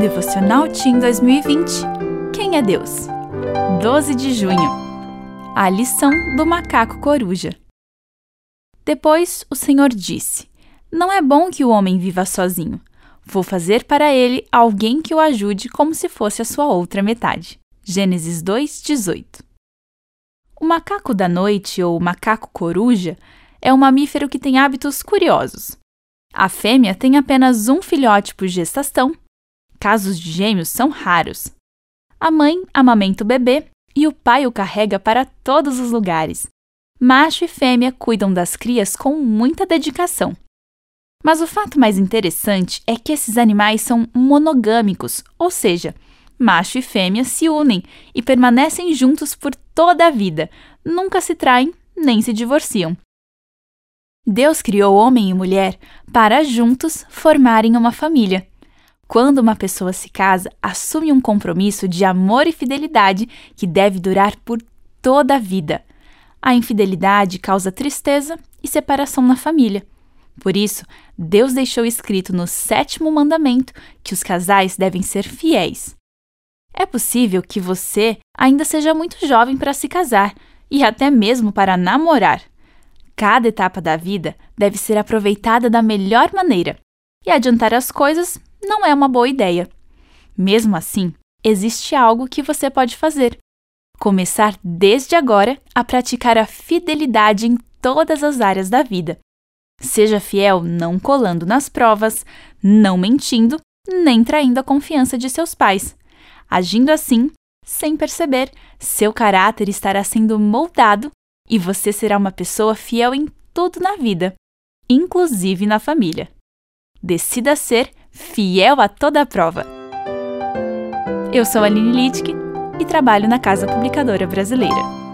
Devocional Team 2020 Quem é Deus? 12 de junho A lição do macaco coruja. Depois o Senhor disse: Não é bom que o homem viva sozinho. Vou fazer para ele alguém que o ajude como se fosse a sua outra metade. Gênesis 2:18. O macaco da noite ou macaco coruja é um mamífero que tem hábitos curiosos. A fêmea tem apenas um filhote por gestação. Casos de gêmeos são raros. A mãe amamenta o bebê e o pai o carrega para todos os lugares. Macho e fêmea cuidam das crias com muita dedicação. Mas o fato mais interessante é que esses animais são monogâmicos, ou seja, macho e fêmea se unem e permanecem juntos por toda a vida, nunca se traem nem se divorciam. Deus criou homem e mulher para juntos formarem uma família. Quando uma pessoa se casa, assume um compromisso de amor e fidelidade que deve durar por toda a vida. A infidelidade causa tristeza e separação na família. Por isso, Deus deixou escrito no sétimo mandamento que os casais devem ser fiéis. É possível que você ainda seja muito jovem para se casar e até mesmo para namorar. Cada etapa da vida deve ser aproveitada da melhor maneira, e adiantar as coisas não é uma boa ideia. Mesmo assim, existe algo que você pode fazer. Começar desde agora a praticar a fidelidade em todas as áreas da vida. Seja fiel não colando nas provas, não mentindo, nem traindo a confiança de seus pais. Agindo assim, sem perceber, seu caráter estará sendo moldado e você será uma pessoa fiel em tudo na vida, inclusive na família. Decida ser fiel a toda a prova. Eu sou a Aline Littke e trabalho na Casa Publicadora Brasileira.